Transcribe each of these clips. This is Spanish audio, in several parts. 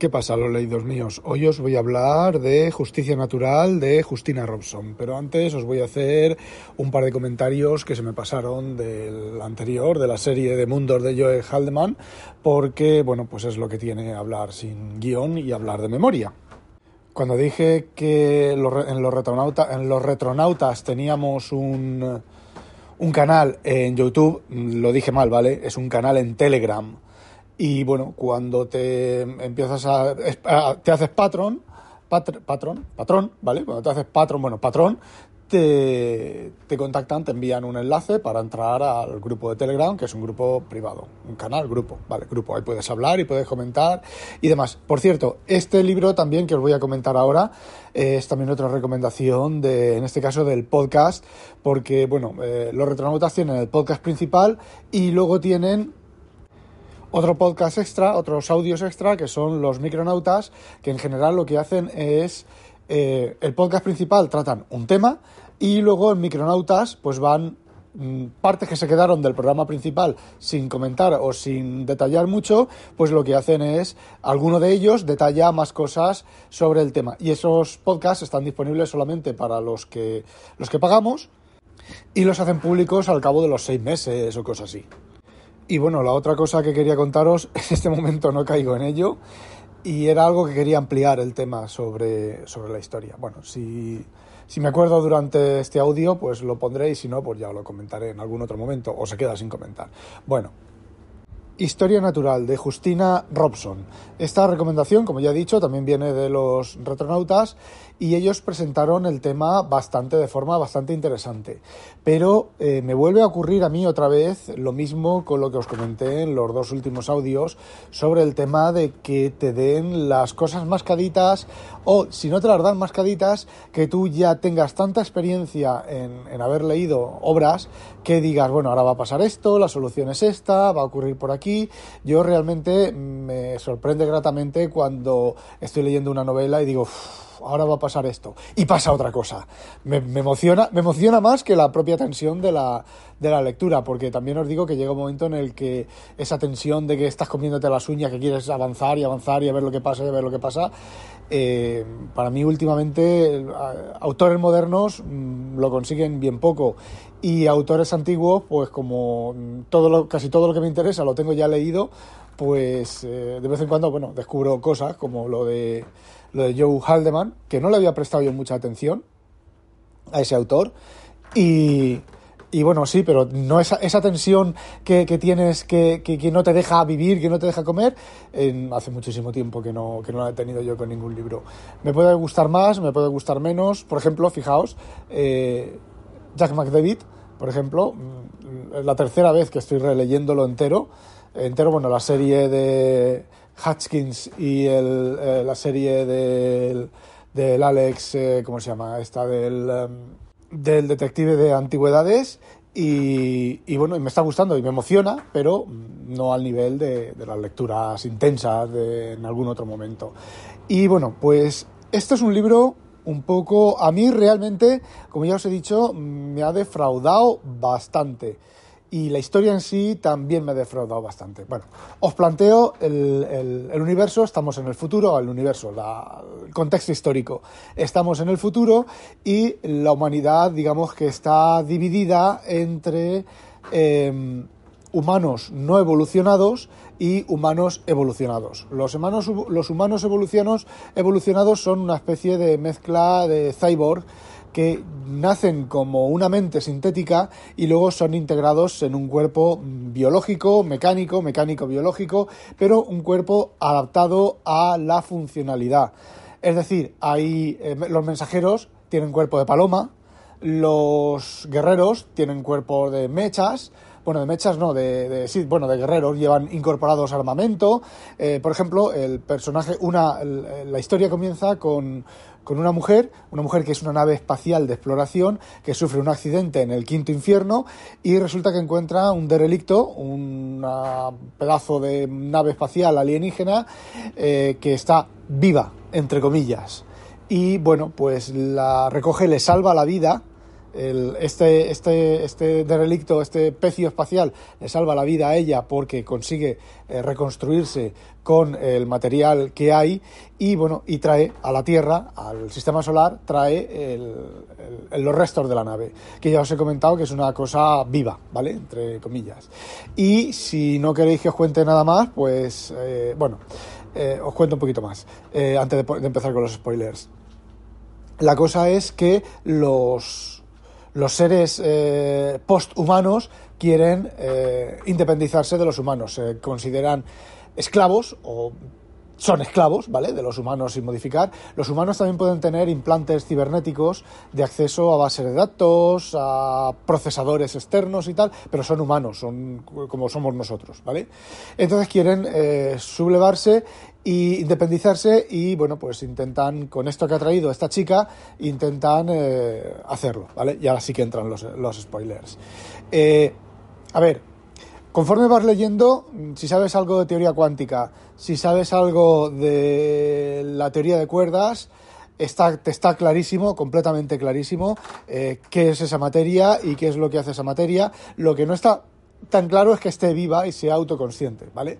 ¿Qué pasa, los leídos míos? Hoy os voy a hablar de Justicia Natural de Justina Robson, pero antes os voy a hacer un par de comentarios que se me pasaron del anterior, de la serie de Mundos de Joe Haldeman, porque, bueno, pues es lo que tiene hablar sin guion y hablar de memoria. Cuando dije que en los, en los retronautas teníamos un, un canal en YouTube, lo dije mal, ¿vale? Es un canal en Telegram y bueno, cuando te empiezas a. te haces patrón, patrón, patrón, ¿vale? Cuando te haces patrón, bueno, patrón, te, te, contactan, te envían un enlace para entrar al grupo de Telegram, que es un grupo privado, un canal, grupo, ¿vale? Grupo, ahí puedes hablar y puedes comentar y demás. Por cierto, este libro también que os voy a comentar ahora es también otra recomendación de, en este caso, del podcast, porque, bueno, eh, los retronautas tienen el podcast principal y luego tienen otro podcast extra, otros audios extra, que son los micronautas, que en general lo que hacen es, eh, el podcast principal tratan un tema y luego en micronautas pues van mm, partes que se quedaron del programa principal sin comentar o sin detallar mucho, pues lo que hacen es, alguno de ellos detalla más cosas sobre el tema. Y esos podcasts están disponibles solamente para los que, los que pagamos y los hacen públicos al cabo de los seis meses o cosas así. Y bueno, la otra cosa que quería contaros, en este momento no caigo en ello, y era algo que quería ampliar el tema sobre, sobre la historia. Bueno, si, si me acuerdo durante este audio, pues lo pondré y si no, pues ya lo comentaré en algún otro momento o se queda sin comentar. Bueno, Historia Natural de Justina Robson. Esta recomendación, como ya he dicho, también viene de los retronautas y ellos presentaron el tema bastante de forma bastante interesante. Pero eh, me vuelve a ocurrir a mí otra vez lo mismo con lo que os comenté en los dos últimos audios sobre el tema de que te den las cosas mascaditas o si no te las dan mascaditas, que tú ya tengas tanta experiencia en, en haber leído obras que digas, bueno, ahora va a pasar esto, la solución es esta, va a ocurrir por aquí. Yo realmente me sorprende gratamente cuando estoy leyendo una novela y digo, ahora va a pasar esto. Y pasa otra cosa. Me, emociona, me emociona más que la propia tensión de la, de la lectura, porque también os digo que llega un momento en el que esa tensión de que estás comiéndote las uñas, que quieres avanzar y avanzar y a ver lo que pasa y a ver lo que pasa, eh, para mí últimamente autores modernos mm, lo consiguen bien poco y autores antiguos, pues como todo lo, casi todo lo que me interesa lo tengo ya leído, pues eh, de vez en cuando, bueno, descubro cosas como lo de lo de Joe Haldeman, que no le había prestado yo mucha atención a ese autor. Y, y bueno, sí, pero no esa, esa tensión que, que tienes que, que, no te deja vivir, que no te deja comer, hace muchísimo tiempo que no, que no la he tenido yo con ningún libro. Me puede gustar más, me puede gustar menos. Por ejemplo, fijaos, eh, Jack McDavid, por ejemplo, mm, la tercera vez que estoy releyéndolo entero, entero, bueno, la serie de Hutchkins y el, eh, la serie del, del Alex, eh, ¿cómo se llama? Esta del, em, del detective de antigüedades. Y, y, bueno, y me está gustando y me emociona, pero no al nivel de, de las lecturas intensas de, en algún otro momento. Y bueno, pues esto es un libro un poco, a mí realmente, como ya os he dicho, me ha defraudado bastante y la historia en sí también me ha defraudado bastante. Bueno, os planteo el, universo, estamos en el futuro, el universo, la, el contexto histórico. Estamos en el futuro y la humanidad, digamos que está dividida entre em, humanos no evolucionados y humanos evolucionados. Los humanos, los humanos evolucionados, evolucionados son una especie de mezcla de cyborg que nacen como una mente sintética y luego son integrados en un cuerpo biológico, mecánico, mecánico biológico, pero un cuerpo adaptado a la funcionalidad. Es decir, hay, eh, los mensajeros tienen cuerpo de paloma, los guerreros tienen cuerpo de mechas, bueno, de mechas no, de, sí, bueno, de guerreros, llevan incorporados armamento. Eh, por ejemplo, el personaje, una, la historia comienza con, con una mujer, una mujer que es una nave espacial de exploración, que sufre un accidente en el quinto infierno y resulta que encuentra un derelicto, un pedazo de nave espacial alienígena eh, que está viva, entre comillas. Y bueno, pues la recoge, le salva la vida este, este, este derelicto, este pecio espacial, le salva la vida a ella porque consigue eh, reconstruirse con el material que hay y bueno, y trae a la Tierra, al sistema solar, trae los restos de la nave, que ya os he comentado que es una cosa viva, ¿vale? Entre comillas. Y si no queréis que os cuente nada más, pues eh, bueno, eh, os cuento un poquito más, antes de empezar con los spoilers. La cosa es que los los seres eh, posthumanos quieren eh, independizarse de los humanos, se consideran esclavos o son esclavos, ¿vale? De los humanos sin modificar. Los humanos también pueden tener implantes cibernéticos de acceso a bases de datos, a procesadores externos y tal, pero son humanos, son como somos nosotros, ¿vale? Entonces quieren eh, sublevarse y independizarse y bueno pues intentan con esto que ha traído esta chica intentan eh, hacerlo vale y ahora sí que entran los, los spoilers eh, a ver conforme vas leyendo si sabes algo de teoría cuántica si sabes algo de la teoría de cuerdas está, te está clarísimo, completamente clarísimo, eh, qué es esa materia y qué es lo que hace esa materia. Lo que no está tan claro es que esté viva y sea autoconsciente, ¿vale?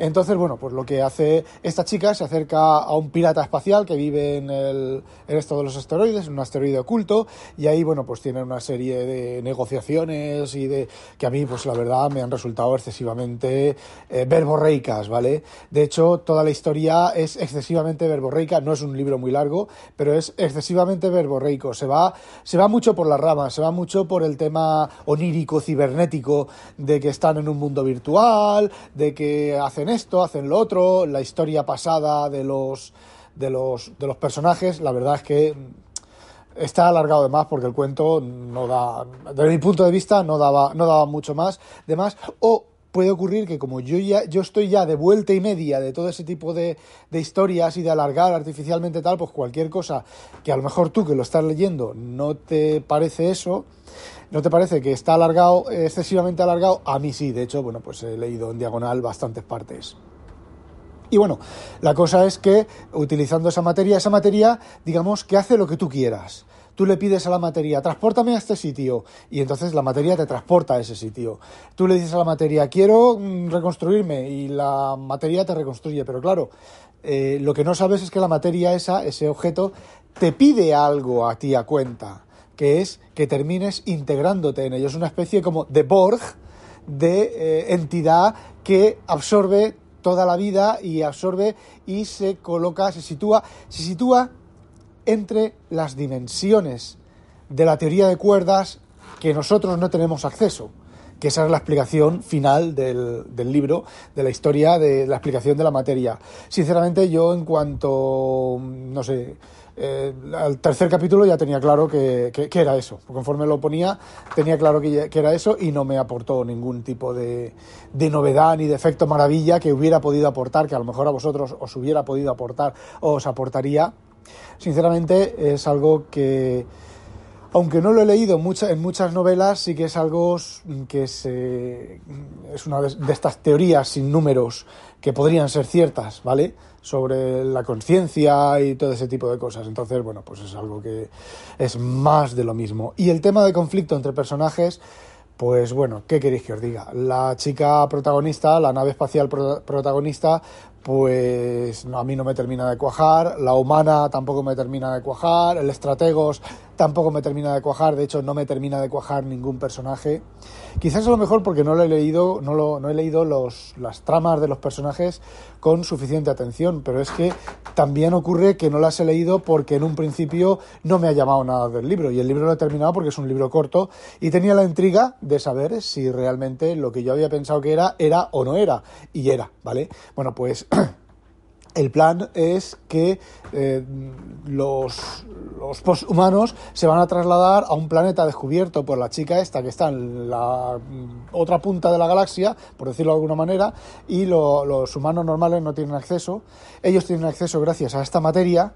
Entonces, bueno, pues lo que hace esta chica se acerca a un pirata espacial que vive en, el, en esto de los asteroides, en un asteroide oculto, y ahí, bueno, pues tiene una serie de negociaciones y de que a mí, pues la verdad, me han resultado excesivamente eh, verborreicas, ¿vale? De hecho, toda la historia es excesivamente verborreica, no es un libro muy largo, pero es excesivamente verborreico. Se va, se va mucho por las ramas, se va mucho por el tema onírico, cibernético, de que están en un mundo virtual, de que hacen esto, hacen lo otro, la historia pasada de los, de los, de los personajes, la verdad es que está alargado de más porque el cuento no da, desde mi punto de vista, no daba, no daba mucho más de más, o puede ocurrir que como yo ya yo estoy ya de vuelta y media de todo ese tipo de, de, historias y de alargar artificialmente tal, pues cualquier cosa que a lo mejor tú que lo estás leyendo no te parece eso, ¿No te parece que está alargado, excesivamente alargado? A mí sí, de hecho, bueno, pues he leído en diagonal bastantes partes. Y bueno, la cosa es que utilizando esa materia, esa materia, digamos, que hace lo que tú quieras. Tú le pides a la materia, transpórtame a este sitio, y entonces la materia te transporta a ese sitio. Tú le dices a la materia, quiero mm, reconstruirme, y la materia te reconstruye. Pero claro, eh, lo que no sabes es que la materia esa, ese objeto, te pide algo a ti a cuenta que es que termines integrándote en ellos. Es una especie como de Borg, de eh, entidad que absorbe toda la vida y absorbe y se coloca, se sitúa, se sitúa entre las dimensiones de la teoría de cuerdas que nosotros no tenemos acceso que esa es la explicación final del, libro, de la historia, de la explicación de la materia. Sinceramente, yo en cuanto, no sé, eh, al tercer capítulo ya tenía claro que, era eso. Conforme lo ponía, tenía claro que, era eso y no me aportó ningún tipo de, de, novedad ni de efecto maravilla que hubiera podido aportar, que a lo mejor a vosotros os hubiera podido aportar o os aportaría. Sinceramente, es algo que, aunque no lo he leído en muchas novelas, sí que es algo que se, es una de estas teorías sin números que podrían ser ciertas, ¿vale? sobre la conciencia y todo ese tipo de cosas. Entonces, bueno, pues es algo que es más de lo mismo. Y el tema de conflicto entre personajes, pues bueno, ¿qué queréis que os diga? La chica protagonista, la nave espacial protagonista, pues a mí no me termina de cuajar, la humana tampoco me termina de cuajar, el estrategos tampoco me termina de cuajar, de hecho no me termina de cuajar ningún personaje. Quizás a lo mejor porque no lo he leído, no, lo, no he leído los, las tramas de los personajes con suficiente atención, pero es que también ocurre que no las he leído porque en un principio no me ha llamado nada del libro y el libro lo he terminado porque es un libro corto y tenía la intriga de saber si realmente lo que yo había pensado que era era o no era y era, ¿vale? Bueno, pues el plan es que eh, los, los posthumanos se van a trasladar a un planeta descubierto por la chica esta que está en la mm, otra punta de la galaxia, por decirlo de alguna manera, y los humanos normales no tienen acceso. Ellos tienen acceso gracias a esta materia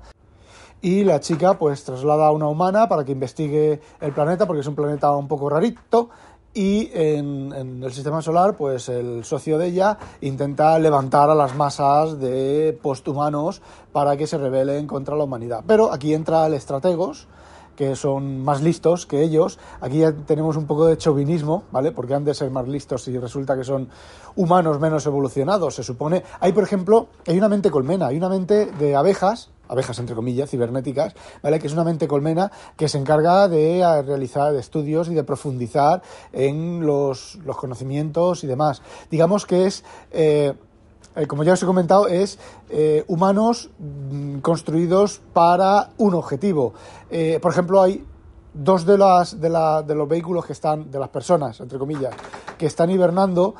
y la chica pues traslada a una humana para que investigue el planeta porque es un planeta un poco rarito y en, el sistema solar, pues el socio de ella intenta levantar a las masas de posthumanos para que se rebelen contra la humanidad. Pero aquí entra el estrategos, que son más listos que ellos. Aquí ya tenemos un poco de chauvinismo, ¿vale? Porque han de ser más listos y resulta que son humanos menos evolucionados, se supone. Hay, por ejemplo, hay una mente colmena, hay una mente de abejas abejas entre comillas, cibernéticas, ¿vale? que es una mente colmena que se encarga de eh, realizar estudios y de profundizar en los, conocimientos y demás. Digamos que es, eh, eh, como ya os he comentado, es humanos mm, construidos para un objetivo. por ejemplo, hay dos de, las, de, la, de, los vehículos que están, de las personas, entre comillas, que están hibernando,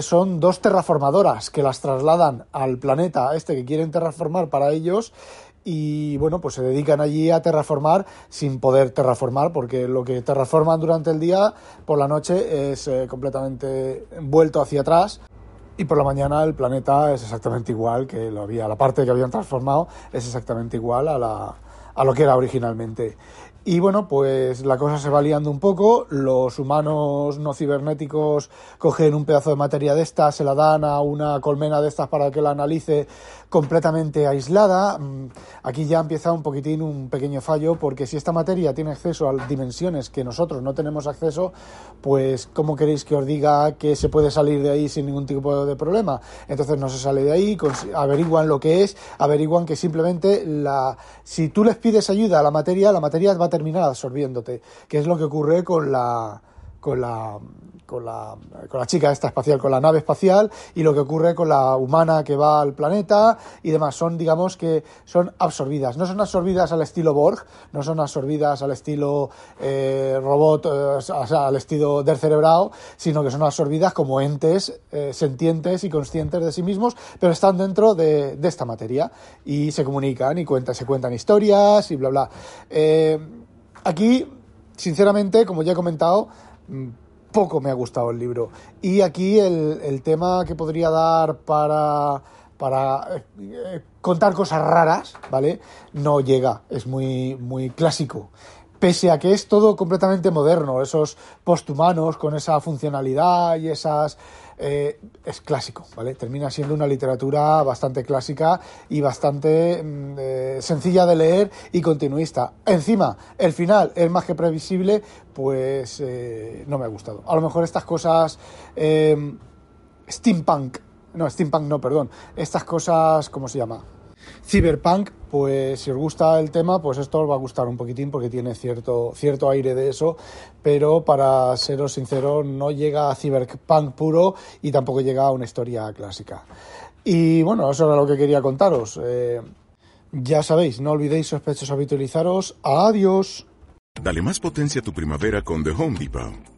son dos terraformadoras que las trasladan al planeta este que quieren terraformar para ellos y bueno, pues se dedican allí a terraformar sin poder terraformar, porque lo que terraforman durante el día, por la noche es eh, completamente vuelto hacia atrás. Y por la mañana el planeta es exactamente igual que lo había, la parte que habían transformado es exactamente igual a, la, a lo que era originalmente. Y bueno, pues la cosa se va liando un poco, los humanos no cibernéticos cogen un pedazo de materia de estas, se la dan a una colmena de estas para que la analice completamente aislada. Mm, aquí ya empieza un poquitín un pequeño fallo, porque si esta materia tiene acceso a dimensiones que nosotros no tenemos acceso, pues ¿cómo queréis que os diga que se puede salir de ahí sin ningún tipo de problema? Entonces no se sale de ahí, averiguan lo que es, averiguan que simplemente la, si tú les pides ayuda a la materia, la materia va a terminar absorbiéndote, que es lo que ocurre con la con la, con la, con la chica esta espacial, con la nave espacial y lo que ocurre con la humana que va al planeta y demás. Son, digamos que son absorbidas. No son absorbidas al estilo Borg, no son absorbidas al estilo eh, robot, eh, al estilo del cerebrado, sino que son absorbidas como entes eh, sentientes y conscientes de sí mismos, pero están dentro de, de, esta materia y se comunican y cuentan, se cuentan historias y bla, bla. Aquí, sinceramente, como ya he comentado, Mm, poco me ha gustado el libro. Y aquí el, tema que podría dar para, eh, contar cosas raras, ¿vale? No llega, es muy, muy clásico pese a que es todo completamente moderno, esos posthumanos con esa funcionalidad y esas... Eh, es clásico, ¿vale? Termina siendo una literatura bastante clásica y bastante mm, eh, sencilla de leer y continuista. Encima, el final es más que previsible, pues eh, no me ha gustado. A lo mejor estas cosas... steampunk, no, steampunk no, perdón. Estas cosas, ¿cómo se llama? Cyberpunk, pues si os gusta el tema, pues esto os va a gustar un poquitín porque tiene cierto, cierto aire de eso, pero para seros sincero, no llega a Cyberpunk puro y tampoco llega a una historia clásica. Y bueno, eso era lo que quería contaros. Eh, ya sabéis, no olvidéis sospechosos habitualizaros. Adiós. Dale más potencia a tu primavera con The Home Depot.